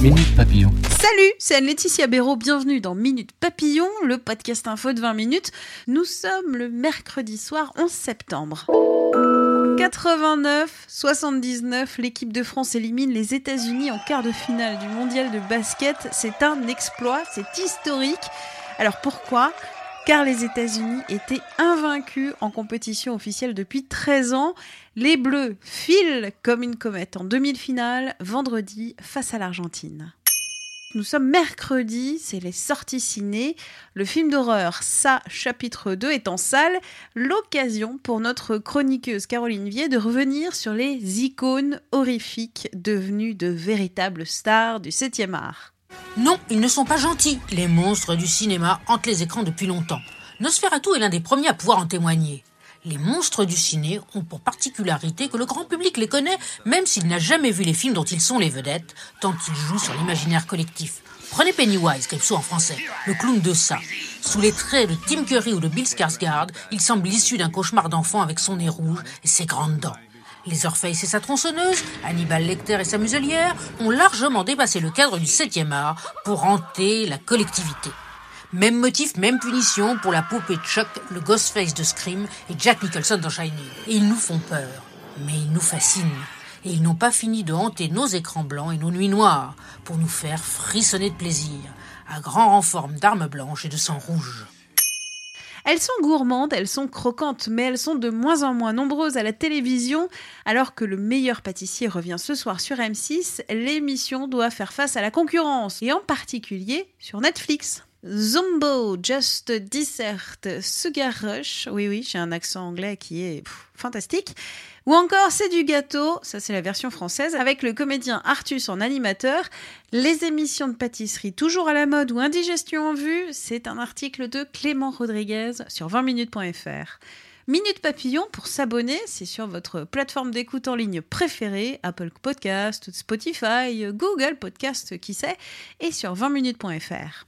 Minute Papillon. Salut, c'est Anne-Laetitia Béraud, bienvenue dans Minute Papillon, le podcast info de 20 minutes. Nous sommes le mercredi soir 11 septembre. 89-79, l'équipe de France élimine les États-Unis en quart de finale du mondial de basket. C'est un exploit, c'est historique. Alors pourquoi? Car les États-Unis étaient invaincus en compétition officielle depuis 13 ans. Les Bleus filent comme une comète en demi-finale vendredi face à l'Argentine. Nous sommes mercredi, c'est les sorties ciné. Le film d'horreur Ça, chapitre 2 est en salle. L'occasion pour notre chroniqueuse Caroline Vier de revenir sur les icônes horrifiques devenues de véritables stars du 7e art. Non, ils ne sont pas gentils. Les monstres du cinéma hantent les écrans depuis longtemps. Nosferatu est l'un des premiers à pouvoir en témoigner. Les monstres du ciné ont pour particularité que le grand public les connaît, même s'il n'a jamais vu les films dont ils sont les vedettes, tant ils jouent sur l'imaginaire collectif. Prenez Pennywise, Calypso en français, le clown de ça. Sous les traits de Tim Curry ou de Bill Skarsgård, il semble issu d'un cauchemar d'enfant avec son nez rouge et ses grandes dents. Les Orpheus et sa tronçonneuse, Hannibal Lecter et sa muselière, ont largement dépassé le cadre du 7e art pour hanter la collectivité. Même motif, même punition pour la poupée Chuck, le Ghostface de Scream et Jack Nicholson dans Shining. Et ils nous font peur, mais ils nous fascinent. Et ils n'ont pas fini de hanter nos écrans blancs et nos nuits noires pour nous faire frissonner de plaisir, à grand renfort d'armes blanches et de sang rouge. Elles sont gourmandes, elles sont croquantes, mais elles sont de moins en moins nombreuses à la télévision. Alors que le meilleur pâtissier revient ce soir sur M6, l'émission doit faire face à la concurrence, et en particulier sur Netflix. Zombo, Just Dessert, Sugar Rush, oui oui, j'ai un accent anglais qui est fantastique, ou encore C'est du gâteau, ça c'est la version française, avec le comédien Artus en animateur, les émissions de pâtisserie toujours à la mode ou indigestion en vue, c'est un article de Clément Rodriguez sur 20minutes.fr. Minute Papillon, pour s'abonner, c'est sur votre plateforme d'écoute en ligne préférée, Apple Podcast, Spotify, Google Podcast, qui sait, et sur 20minutes.fr.